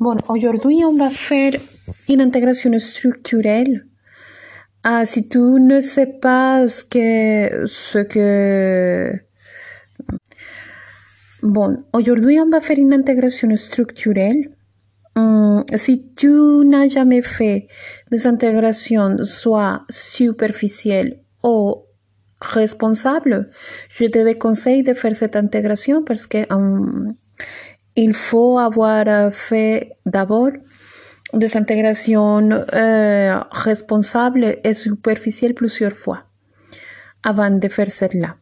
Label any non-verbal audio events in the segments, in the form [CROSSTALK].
Bon, aujourd'hui, on va faire une intégration structurelle. Ah, si tu ne sais pas ce que, que, bon, aujourd'hui, on va faire une intégration structurelle. Hum, si tu n'as jamais fait des intégrations soit superficielles ou responsables, je te déconseille de faire cette intégration parce que hum, il faut avoir fait d'abord des intégrations euh, responsables et superficielles plusieurs fois avant de faire celle-là.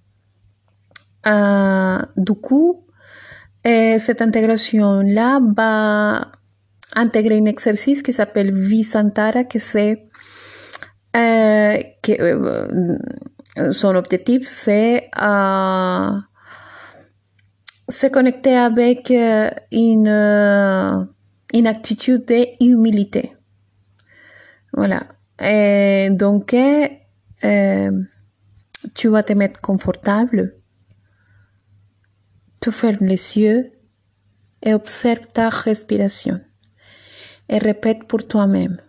Euh, du coup, euh, cette intégration-là va intégrer un exercice qui s'appelle Visantara, que c'est euh, que euh, son objectif c'est euh, se connecter avec euh, une, euh, une attitude d'humilité. Voilà. Et donc, euh, tu vas te mettre confortable, tu fermes les yeux et observe ta respiration. Et répète pour toi-même.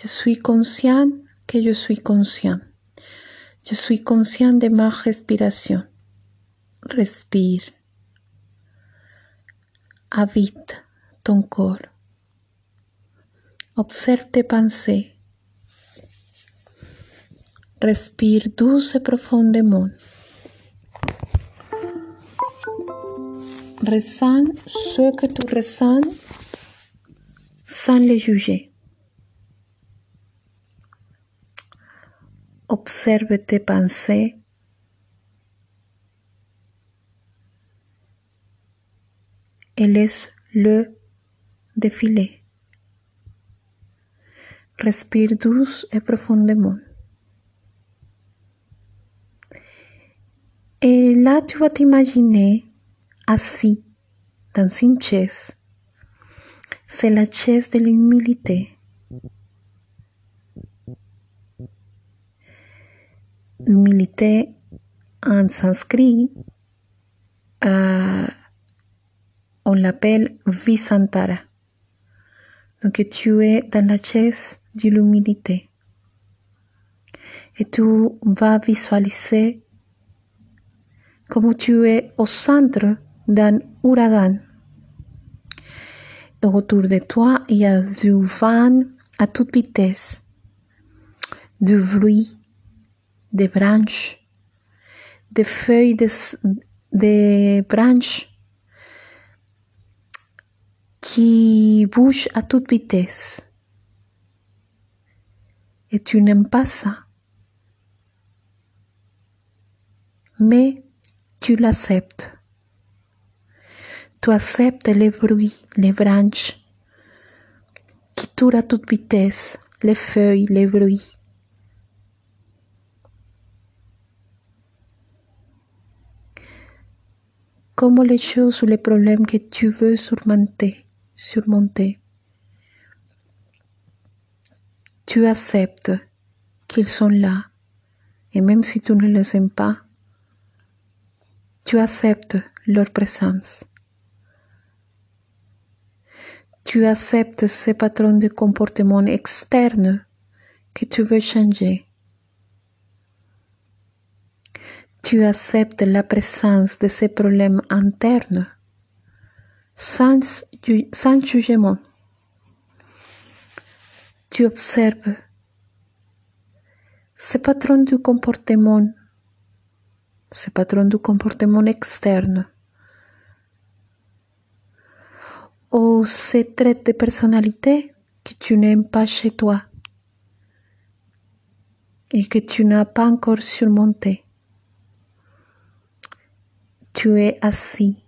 Je suis conscient que je suis conscient. Je suis conscient de ma respiration. Respire. Habite ton corps. Observe tes pensées. Respire douce et profondément. Ressens ce que tu ressens sans les juger. Observe tes pensées. Et laisse-le défiler. Respire douce et profondément. Et là, tu vas t'imaginer assis dans une chaise. C'est la chaise de l'humilité. Humilité en sanskrit, euh, on l'appelle Visantara. Donc tu es dans la chaise de l'humilité. Et tu vas visualiser comme tu es au centre d'un ouragan. Autour de toi, il y a du vent à toute vitesse, du bruit, des branches, des feuilles de, des branches qui bougent à toute vitesse. Et tu n'aimes pas ça. Mais tu l'acceptes. Tu acceptes les bruits, les branches qui tournent à toute vitesse, les feuilles, les bruits. Comme les choses ou les problèmes que tu veux surmonter, surmonter. Tu acceptes qu'ils sont là, et même si tu ne les aimes pas, tu acceptes leur présence. Tu acceptes ces patrons de comportement externe que tu veux changer. Tu acceptes la présence de ces problèmes internes sans, sans jugement. Tu observes. Ces patrons du comportement. Ce patron du comportement externe. Ou ces traits de personnalité que tu n'aimes pas chez toi. Et que tu n'as pas encore surmonté. Tu es assis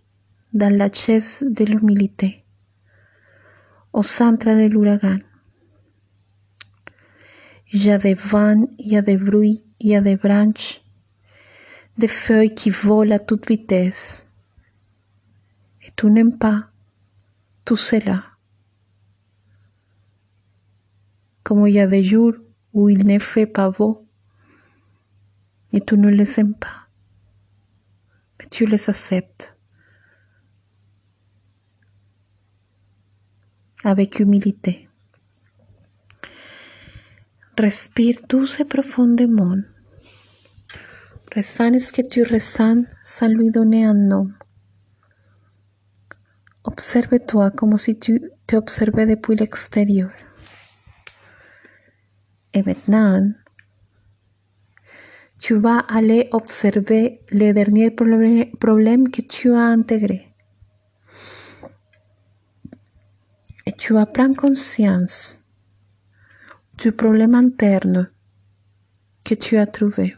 dans la chaise de l'humilité, au centre de l'ouragan. Il y a des vents, il y a des bruits, il y a des branches, des feuilles qui volent à toute vitesse. Et tu n'aimes pas tout cela. Comme il y a des jours où il ne fait pas beau et tu ne les aimes pas, mais tu les acceptes. Avec humilité. Respire douce et profondément. Ressens ce que tu ressens sans lui donner un nom. Observe-toi comme si tu te observais depuis l'extérieur. Et maintenant, tu vas aller observer les derniers problèmes que tu as intégrés. Tu vas prendre conscience du problème interne que tu as trouvé.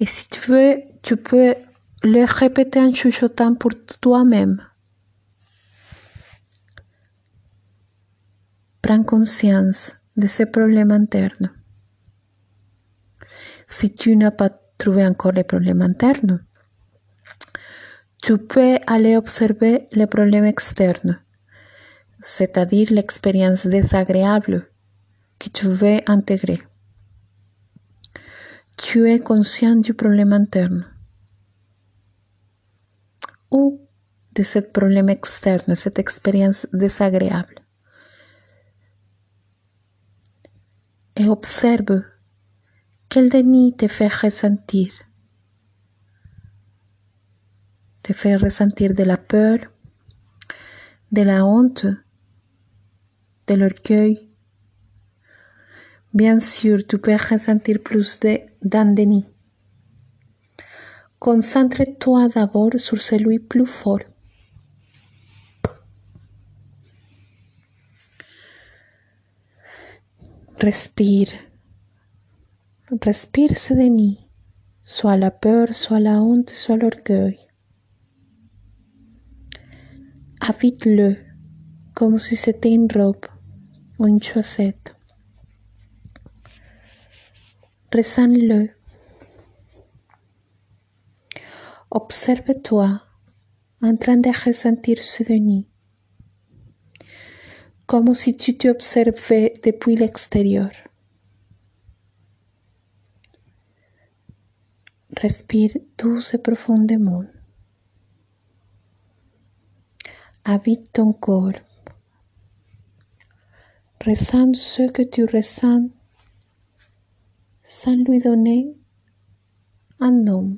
Et si tu veux, tu peux le répéter en chuchotant pour toi-même. Prends conscience de ce problème interne. Si tu n'as pas trouvé encore les problèmes internes, tu peux aller observer les problèmes externes, c'est-à-dire l'expérience désagréable que tu veux intégrer. Tu es conscient du problème interne ou de ce problème externe, cette expérience désagréable. Et observe quel déni te fait ressentir. Te fait ressentir de la peur, de la honte, de l'orgueil. Bien sûr, tu peux ressentir plus d'un déni. Concentre-toi d'abord sur celui plus fort. Respire. Respire ce déni, soit la peur, soit la honte, soit l'orgueil. Habite-le comme si c'était une robe ou une chaussette. Ressens-le. Observe-toi en train de ressentir ce déni, comme si tu t'observais depuis l'extérieur. Respire douce et profondément. Habite ton corps. Ressens ce que tu ressens sans lui donner un nom.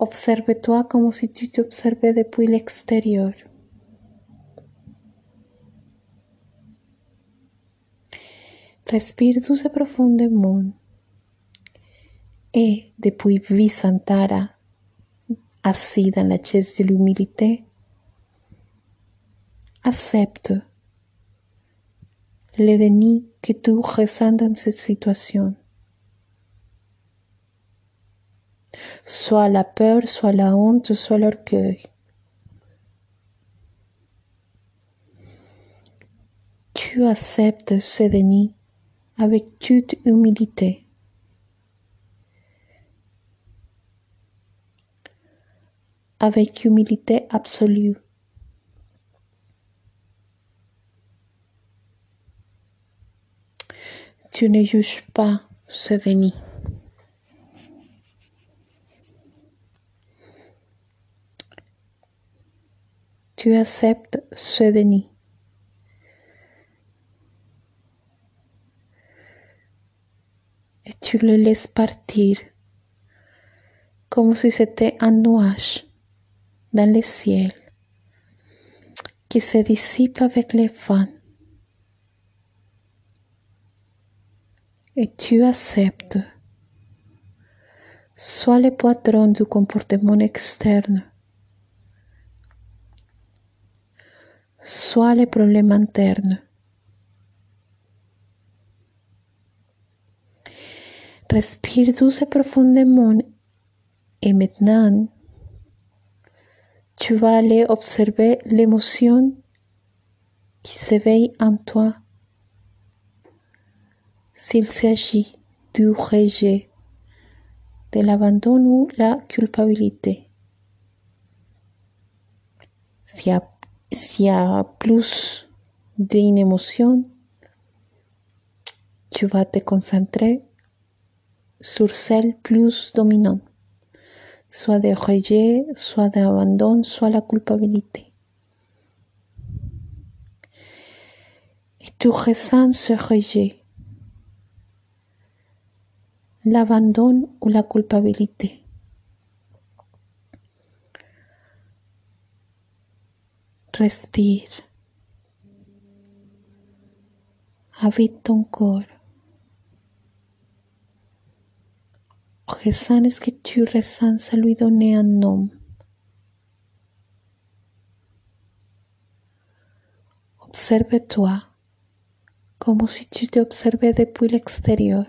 Observe-toi comme si tu t'observais depuis l'extérieur. Respire douce et profondément. Et depuis Visantara, assis dans la chaise de l'humilité, accepte le déni que tu ressens dans cette situation. Soit la peur, soit la honte, soit l'orgueil. Tu acceptes ce déni avec toute humilité. Avec humilité absolue. Tu ne juges pas ce déni. Tu acceptes ce déni. tu le laisses partir comme si c'était un nuage del cielo que se disipa avec le vent. Et tu acceptes. Sois le patron du comportement externe. Sois le problème interne. Respire douce et profondément et maintenant tu vas aller observer l'émotion qui s'éveille en toi. S'il s'agit du rejet, de l'abandon ou la culpabilité. S'il y y a plus d'une émotion, tu vas te concentrer sur celle plus dominante, soit de rejet, soit d'abandon, soit la culpabilité. Et tu ressens ce rejet, l'abandon ou la culpabilité. Respire. Habite ton corps. Que tu ressens à lui donner un nom. Observe-toi comme si tu t'observais depuis l'extérieur.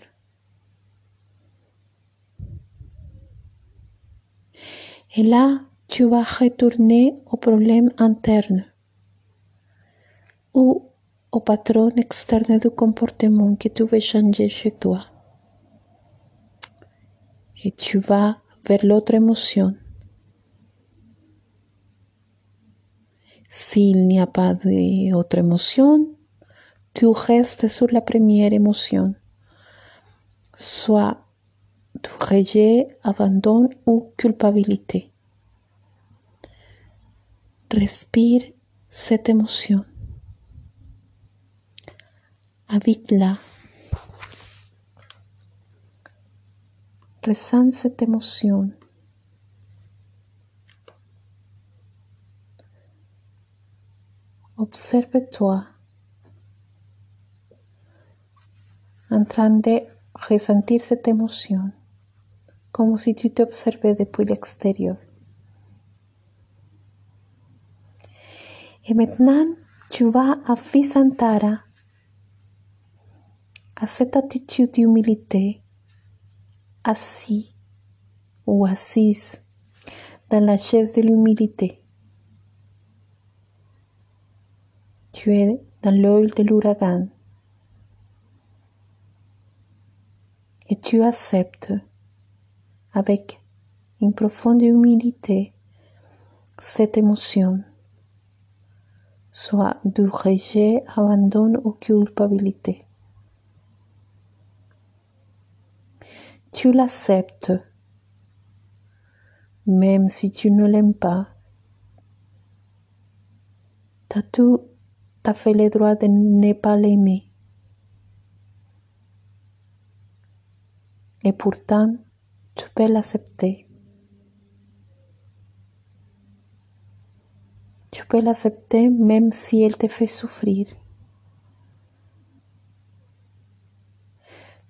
Et là, tu vas retourner au problème interne ou au patron externe du comportement que tu veux changer chez toi. Et tu vas vers l'autre émotion. S'il n'y a pas d'autre émotion, tu restes sur la première émotion, soit du rejet, abandon ou culpabilité. Respire cette émotion. Habite-la. Ressens cette émotion. Observe-toi en train de ressentir cette émotion, comme si tu t'observais depuis l'extérieur. Et maintenant, tu vas à Visantara, à cette attitude d'humilité, assis ou assise dans la chaise de l'humilité. Tu es dans l'œil de l'ouragan et tu acceptes avec une profonde humilité cette émotion, soit du rejet, abandon ou culpabilité. Tu l'acceptes, même si tu ne l'aimes pas. Tu as fait le droit de ne pas l'aimer. Et pourtant, tu peux l'accepter. Tu peux l'accepter même si elle te fait souffrir.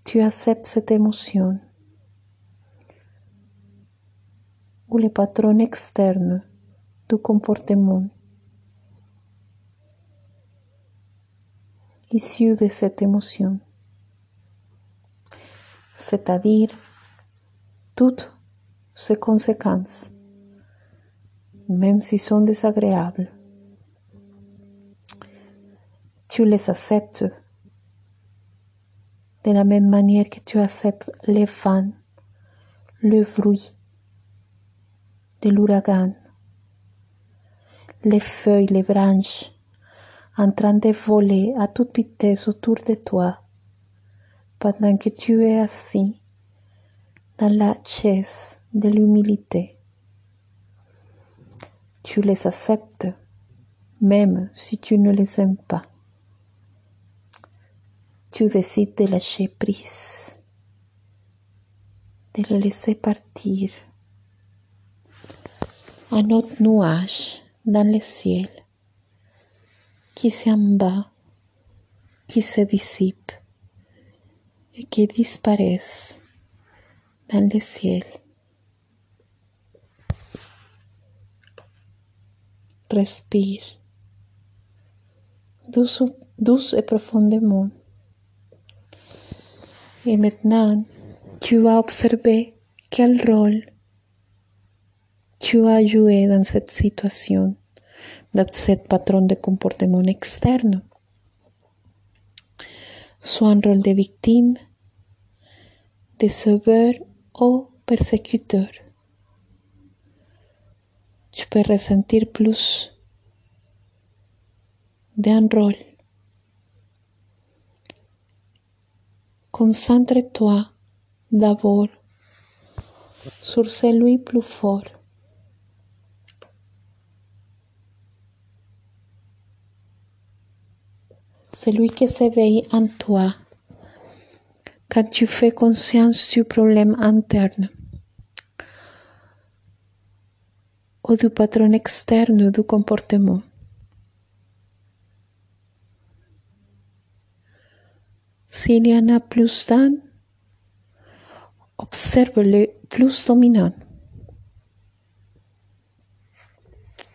Tu acceptes cette émotion ou le patron externe du comportement issu de cette émotion c'est-à-dire toutes ses conséquences, même si sont désagréables. Tu les acceptes de la même manière que tu acceptes les fans, le bruit l'ouragan, les feuilles, les branches en train de voler à toute vitesse autour de toi pendant que tu es assis dans la chaise de l'humilité. Tu les acceptes même si tu ne les aimes pas. Tu décides de lâcher prise, de laisser partir. Un autre nuage dans le ciel qui s'en va, qui se dissipe et qui disparaissent dans le ciel. Respire douce, douce et profondément. Et maintenant, tu vas observer quel rôle yo ayudé en cette situación, en cet patrón de comportamiento externo. Soit un rol de victime, de sauveur o persecutor. Je peux ressentir plus d'un rol. Concentre-toi d'abord sur celui plus fort. Celui qui s'éveille en toi quand tu fais conscience du problème interne ou du patron externe du comportement. S'il y en a plus d'un, observe le plus dominant.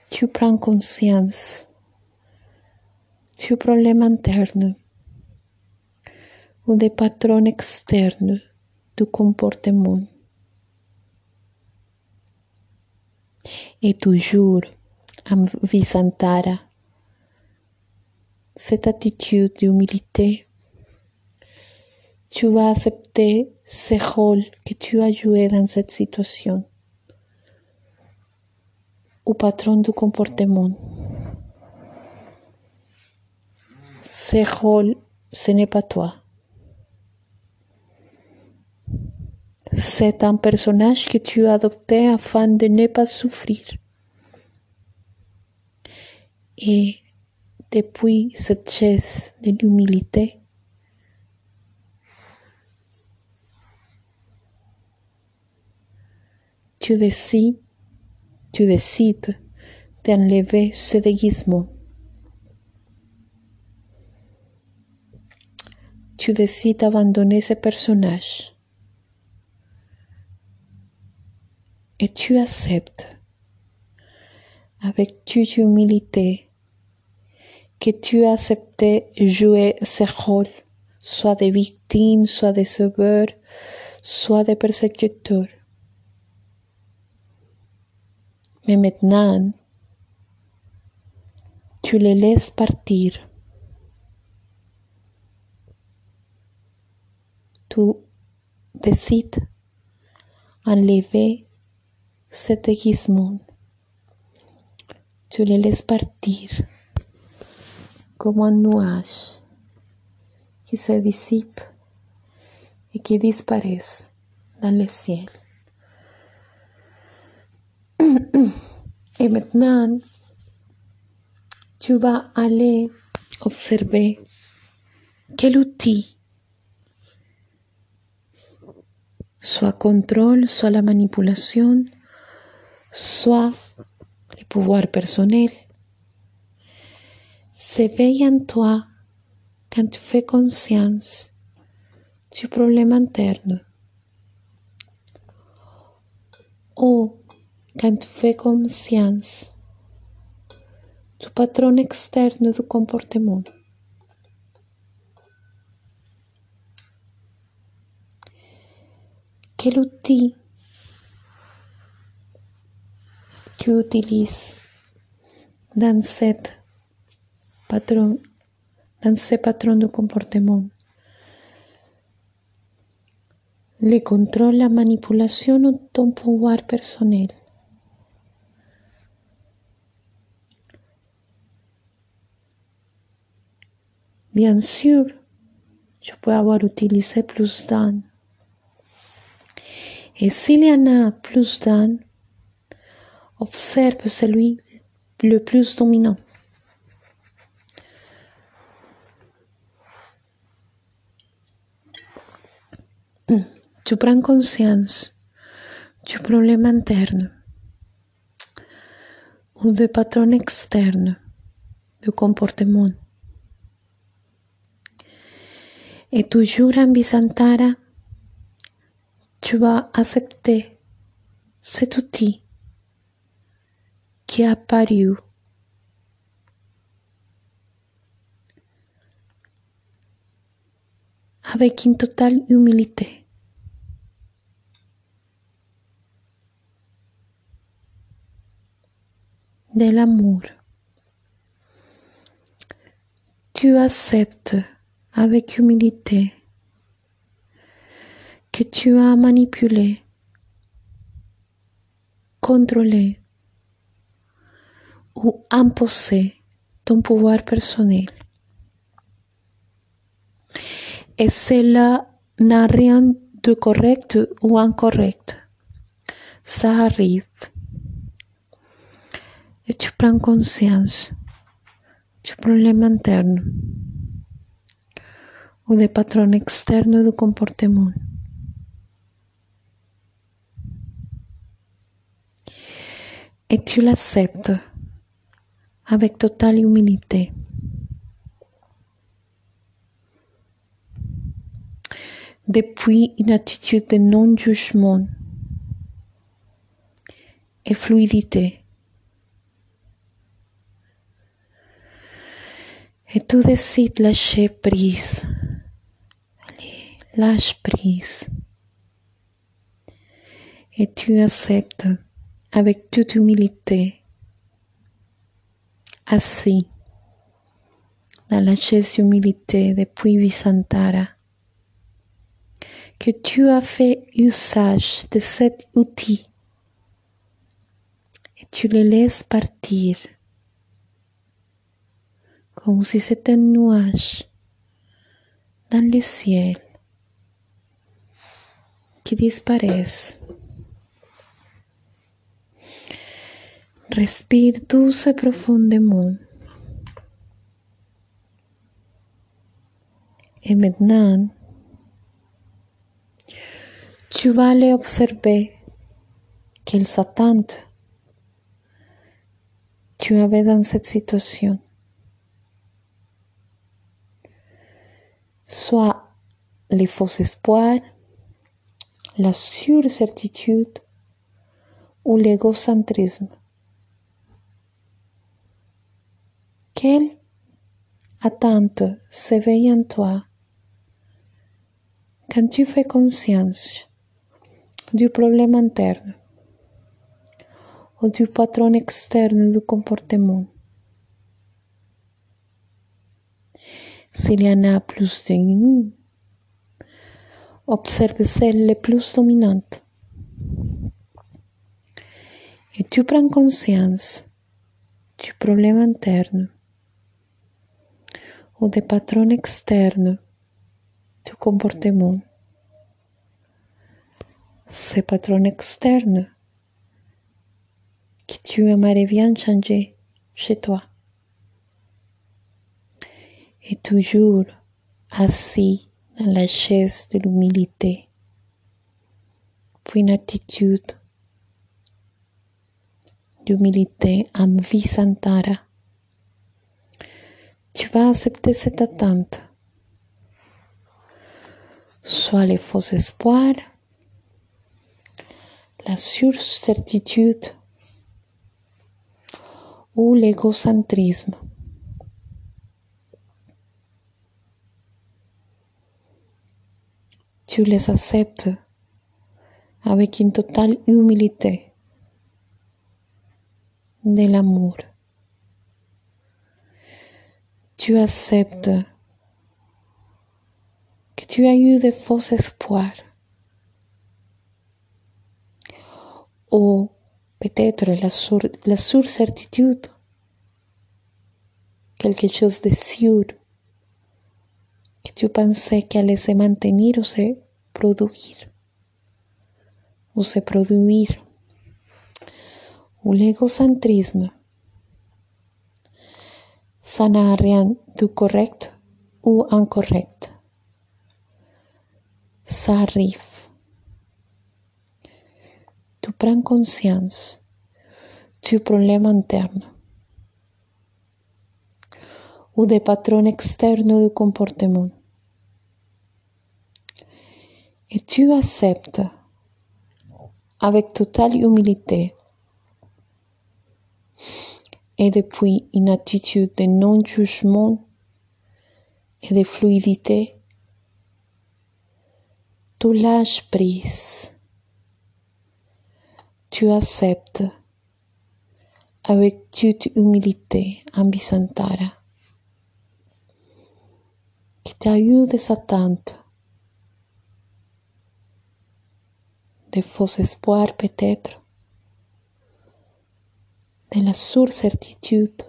Tu prends conscience du problème interne ou des patrons externes du comportement. Et toujours, en Visantara, cette attitude d'humilité, tu vas accepter ce rôle que tu as joué dans cette situation au patron du comportement. Ce rôle, ce n'est pas toi. C'est un personnage que tu as adopté afin de ne pas souffrir. Et depuis cette chaise de l'humilité, tu décides, tu décides d'enlever ce déguisement. Tu décides d'abandonner ce personnage. Et tu acceptes avec toute humilité que tu as accepté jouer ce rôle, soit de victime, soit de sauveur, soit de persécuteur. Mais maintenant, tu le laisses partir. Tu décides enlever cet déguisement. Tu le laisses partir comme un nuage qui se dissipe et qui disparaît dans le ciel. [CLEARS THROAT] Et maintenant, tu vas aller observer quel outil, soit contrôle, soit la manipulation, soit le pouvoir personnel, s'éveille en toi quand tu fais conscience du problème interne. Ou quand tu fais conscience du patron externe du comportement. Quel outil tu utilises dans cette patron, dans ce patron de comportement. Le contrôle, la manipulation ou ton pouvoir personnel. Bien sûr, je peux avoir utilisé plus d'un. Et s'il y en a plus d'un, observe celui le plus dominant. Tu prends conscience du problème interne ou du patron externe du comportement. Et toujours en Visantara, tu vas accepter cet outil qui a apparu avec une totale humilité. de l'amour. Tu acceptes avec humilité que tu as manipulé, contrôlé ou imposé ton pouvoir personnel. Et cela n'a rien de correct ou incorrect. ça arrive. Et tu prends conscience du problème interne ou des patrons externes du comportement. Et tu l'acceptes avec totale humilité. Depuis une attitude de non-jugement et fluidité. Et tu décides lâcher prise. Allez, lâche prise. Et tu acceptes avec toute humilité, assis dans la chaise d'humilité depuis Visantara, que tu as fait usage de cet outil et tu le laisses partir comme si c'était un nuage dans le ciel qui disparaisse. Respire douce et profondément. Et maintenant, tu vas aller observer quelles attentes tu avais dans cette situation. Soit les faux espoirs, la surcertitude ou l'égocentrisme. Quelle attente s'éveille en toi quand tu fais conscience du problème interne ou du patron externe du comportement. S'il y en a plus d'une, observe celle les plus dominante. Et tu prends conscience du problème interne ou des patrons externes du comportement. Ces patrons externes que tu aimerais bien changer chez toi. Et toujours assis dans la chaise de l'humilité, puis une attitude d'humilité en visantara tu vas accepter cette attente. Soit les faux espoirs, la surcertitude ou l'égocentrisme. Tu les acceptes avec une totale humilité de l'amour tu acceptes que tu as eu de faux espoirs. Ou peut-être la, sur, la surcertitude, quelque chose de sûr que tu pensais qu'allait se maintenir ou se produire, ou se produire, ou l'égocentrisme ça n'a rien de correct ou incorrect. Ça arrive. Tu prends conscience du problème interne ou des patrons externes du comportement. Et tu acceptes avec totale humilité et depuis une attitude de non-jugement et de fluidité, tu lâches prise, tu acceptes avec toute humilité en Visantara que tu as eu faux espoirs peut-être, de la surcertitude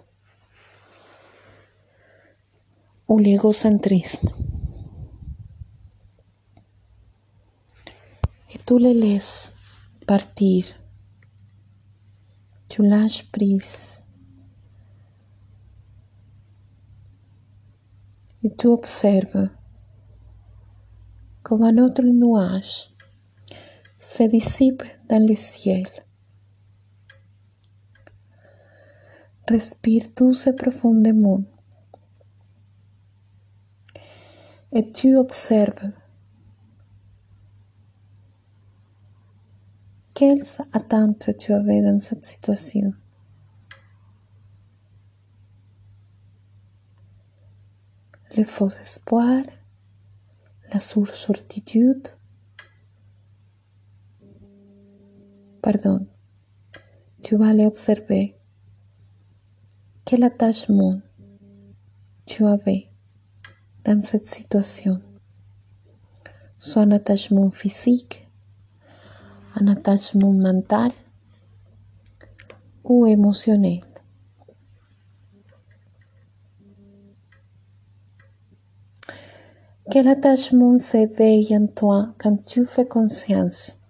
ou l'égocentrisme. Et tú le partir tu lâches prise. Et tu observes comme un autre nuage se dissipe dans le ciel. Respire douce et profondément. Et tu observes quelles attentes tu avais dans cette situation. Le faux espoir, la surcertitude, pardon, tu vas aller observer quel attachement tu avais dans cette situation. Soit un attachement physique, un attachement mental ou émotionnel. Quel attachement s'éveille en toi quand tu fais conscience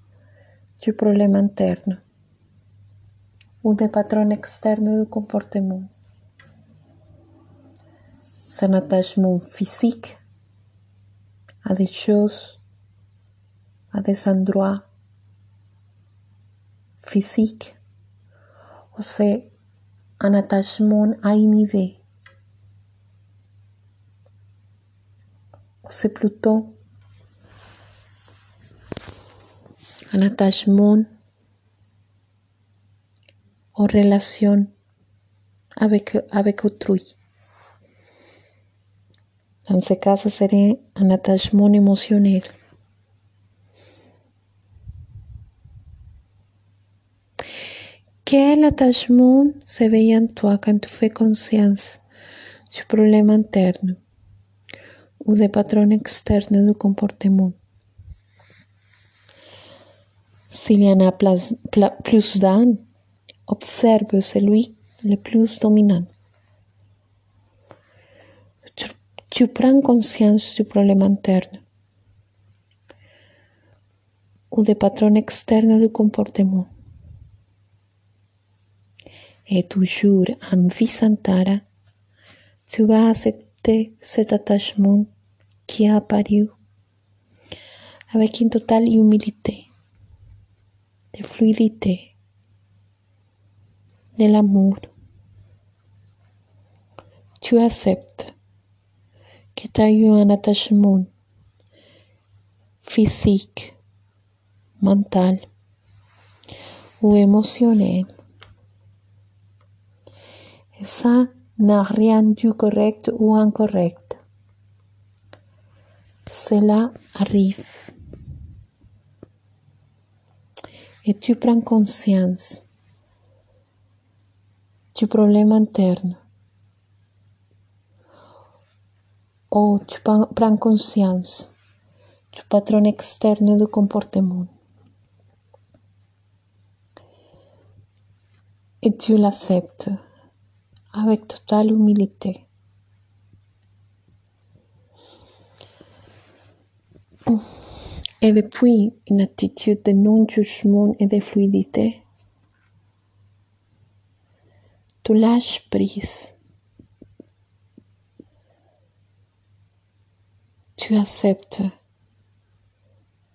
du problème interne ou des patrons externes du comportement? C'est un attachement physique à des choses, à des endroits physiques, ou c'est un attachement à une idée, ou c'est plutôt un attachement en relation avec, avec autrui. Dans ce cas, ce serait un attachement émotionnel. Quel attachement s'éveille en toi quand tu fais conscience du problème interne ou des patrons externes du comportement? S'il y en a plus d'un, observe celui le plus dominant. Tu prends conscience du problème interne ou des patrons externes du comportement. Et toujours en Visantara, tu vas accepter cet attachement qui a apparu avec une totale humilité, de fluidité, de l'amour. Tu acceptes que tu as eu un attachement physique, mental ou émotionnel. Et ça n'a rien du correct ou incorrect. Cela arrive. Et tu prends conscience du problème interne. Ou tu prends conscience du patron externe du comportement. Et tu l'acceptes avec totale humilité. Et depuis une attitude de non-jugement et de fluidité, tu lâches prise tu acceptes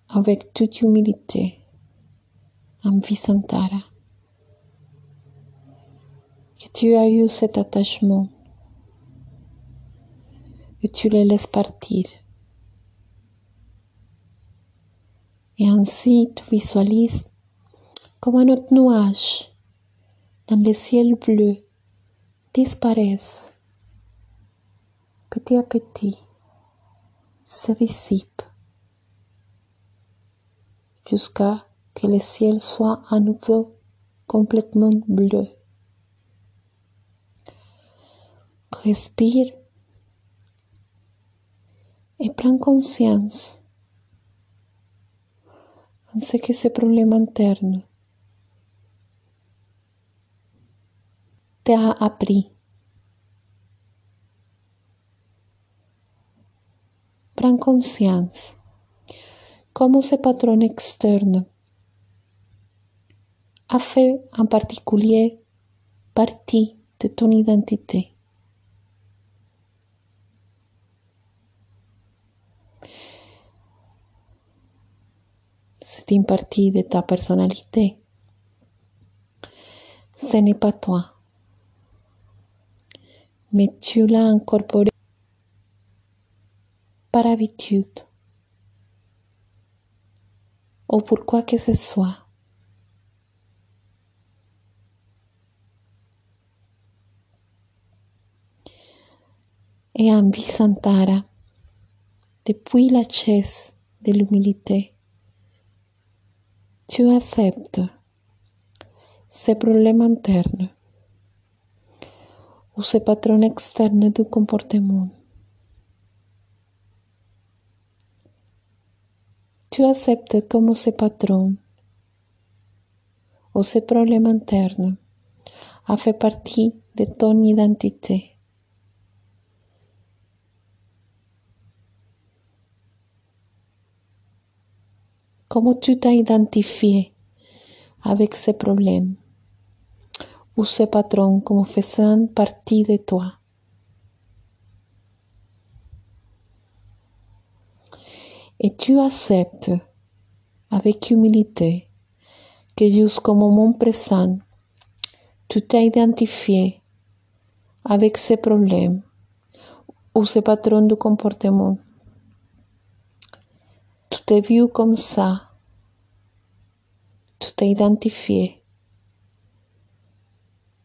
avec toute humilité en Visantara que tu as eu cet attachement et tu le laisses partir. Et ainsi tu visualises comme un autre nuage dans le ciel bleu disparaisse petit à petit se dissipe jusqu'à que le ciel soit à nouveau complètement bleu. Respire et prends conscience de ce que ce problème interne t'a appris. Prends conscience comment ce patron externe a fait en particulier partie de ton identité. C'est une partie de ta personnalité. Ce n'est pas toi, mais tu l'as incorporé par habitude ou pour quoi que ce soit. Et en Visantara, depuis la chaise de l'humilité, tu acceptes ces problèmes internes ou ces patrons externes du comportement. yo acepto como ese patrón o ese problema interno hace parte de tu identidad. Como tú te identifies avec ese problema, o ese patrón como faisant parte de toi. Et tu acceptes avec humilité que jusqu'au moment présent, tu t'es identifié avec ces problèmes ou ces patrons de comportement. Tu t'es vu comme ça. Tu t'es identifié.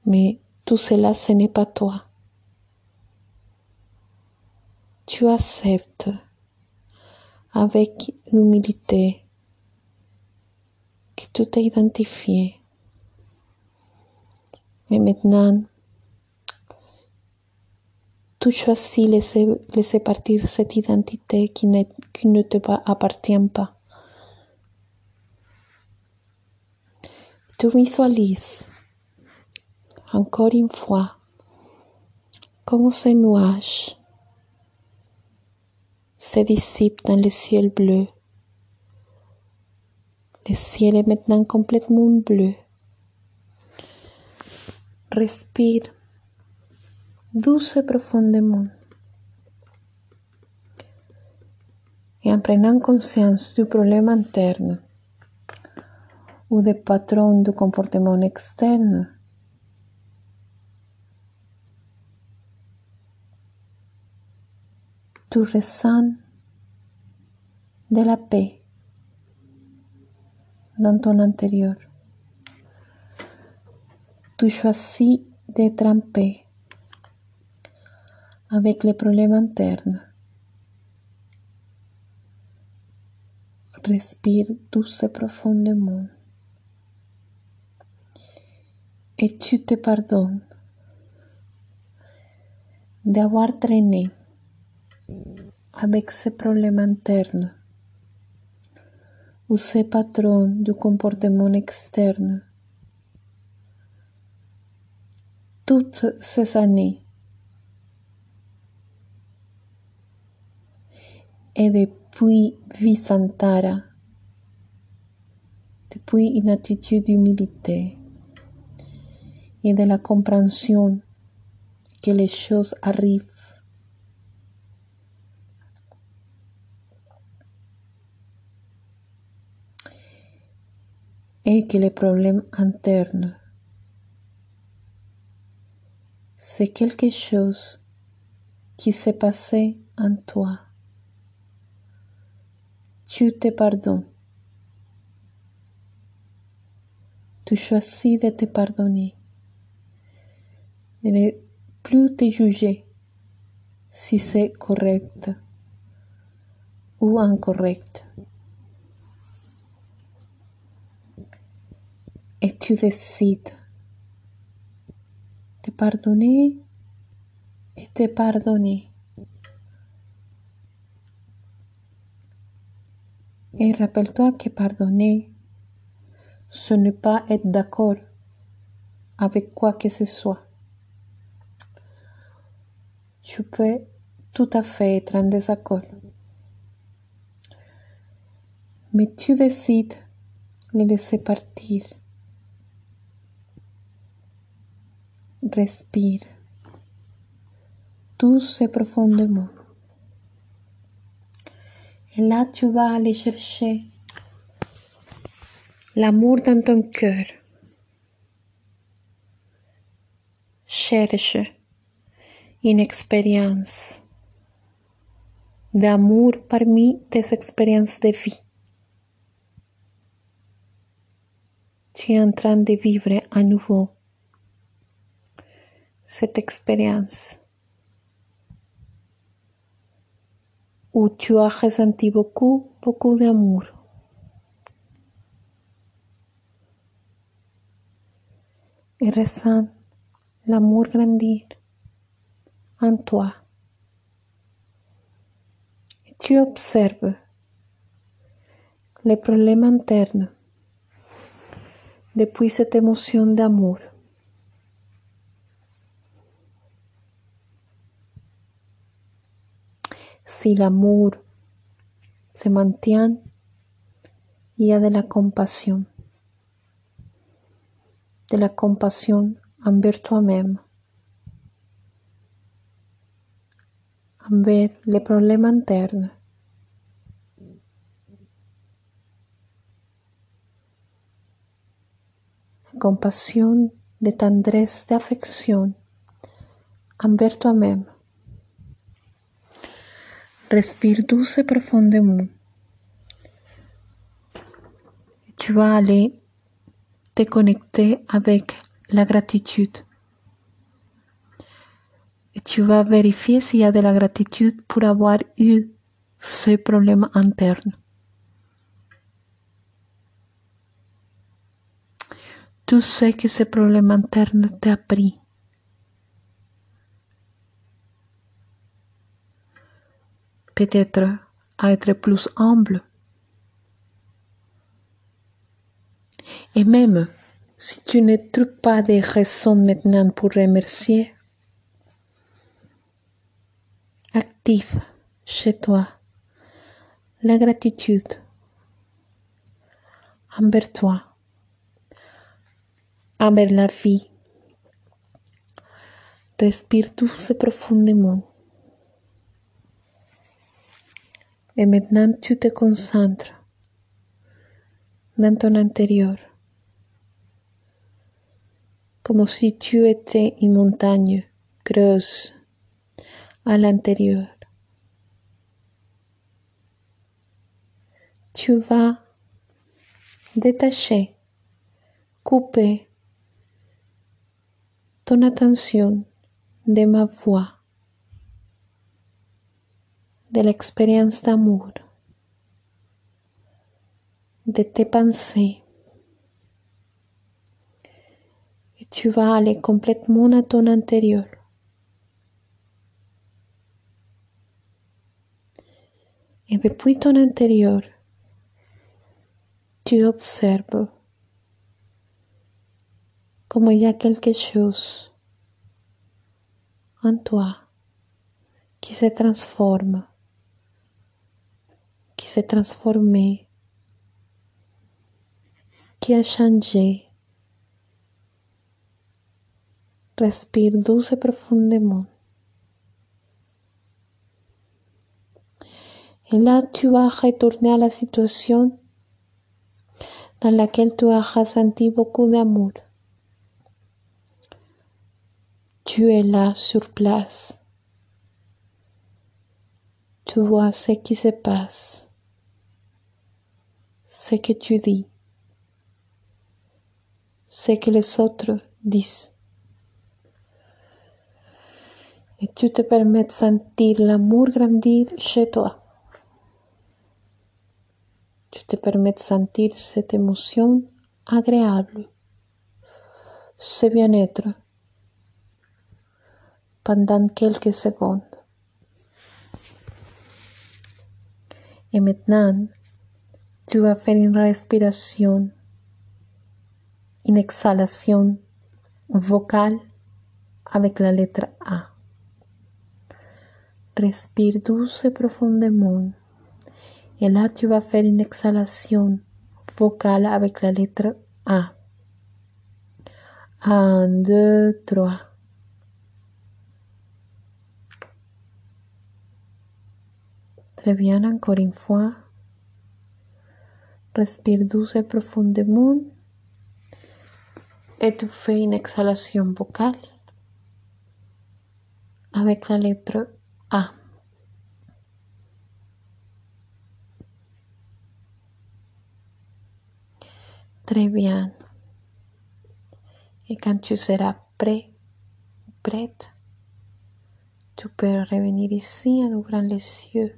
Mais tout cela, ce n'est pas toi. Tu acceptes avec humilité que tu t'es identifié. Mais maintenant, tu choisis laisser, laisser partir cette identité qui ne, qui ne te appartient pas. Tu visualises encore une fois comme ce nuage se dissipe dans le ciel bleu. Le ciel est maintenant complètement bleu. Respire douce et profondément. Et en prenant conscience du problème interne ou des patrons du comportement externe, tu ressens de la paix dans ton intérieur. Tu choisis en paix avec les problèmes internes. Respire douce et profondément. Et tu te pardonnes d'avoir traîné avec ces problèmes internes ou ces patrons du comportement externe. Toutes ces années et depuis Visantara, depuis une attitude d'humilité et de la compréhension que les choses arrivent et que les problèmes internes, c'est quelque chose qui s'est passé en toi. Tu te pardonnes. Tu choisis de te pardonner, de ne plus te juger si c'est correct ou incorrect. Et tu décides de pardonner et de pardonner. Et rappelle-toi que pardonner, ce n'est pas être d'accord avec quoi que ce soit. Tu peux tout à fait être en désaccord. Mais tu décides de laisser partir Respire douce et profondément. Et là, tu vas aller chercher l'amour dans ton cœur. Cherche une expérience d'amour parmi tes expériences de vie. Tu es en train de vivre à nouveau cette expérience où tu as ressenti beaucoup, beaucoup d'amour. Et ressens l'amour grandir en toi. Tu observes les problèmes internes depuis cette émotion d'amour. Silamur, Semantián, guía de la compasión. De la compasión envers toi-même. Envers le problema interno. Compasión de tendrez de afección envers toi-même. Respire douce et profondément. Tu vas aller te connecter avec la gratitude. Tu vas vérifier s'il y a de la gratitude pour avoir eu ce problème interne. Tu sais que ce problème interne t'a appris. Peut-être à être plus humble. Et même si tu ne trouves pas de raisons maintenant pour remercier, active chez toi la gratitude envers toi, envers la vie. Respire douce et profondément. Et maintenant tu te concentres dans ton intérieur, comme si tu étais une montagne creuse à l'intérieur. Tu vas détacher, couper ton attention de ma voix, de l'expérience d'amour, de tes pensées. Et tu vas aller complètement à ton intérieur. Et depuis ton intérieur, tu observes como il y a quelque chose en toi qui se transforme, qui s'est transformé, qui a changé. Respire douce et profondément. Et là, tu vas retourner à la situation dans laquelle tu as ressenti beaucoup d'amour. Tu es là sur place. Tu vois ce qui se passe, ce que tu dis, ce que les autres disent. Et tu te permets de sentir l'amour grandir chez toi. Tu te permets de sentir cette émotion agréable, ce bien-être pendant quelques secondes. Et maintenant, tú hacer en respiración, en exhalación vocal avec la letra A. Respire dulce profundamente. Y là, tu vas hacer una exhalación vocal avec la letra A. 1, 2, 3. Très bien, encore une fois. Respire douce et profondément. Fais une exhalation vocale avec la lettre A. Très bien. Et quand tu seras prêt, prête, tu peux revenir ici en ouvrant les yeux.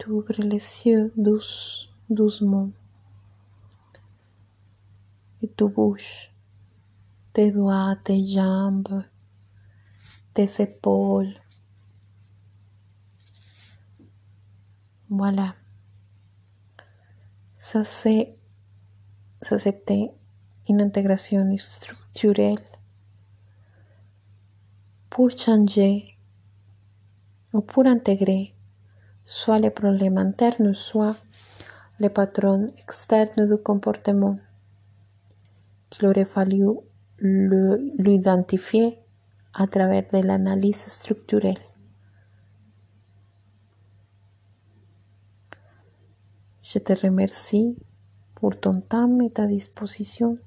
Tu ouvres les yeux douce, doucement. Et tu bouges tes doigts, tes jambes, tes épaules. Voilà. Ça, c'est, ça c'était une intégration structurelle pour changer ou pour intégrer soit les problèmes internes, soit les patrons externes du comportement qu'il aurait fallu l'identifier à travers de l'analyse structurelle. Je te remercie pour ton temps et ta disposition.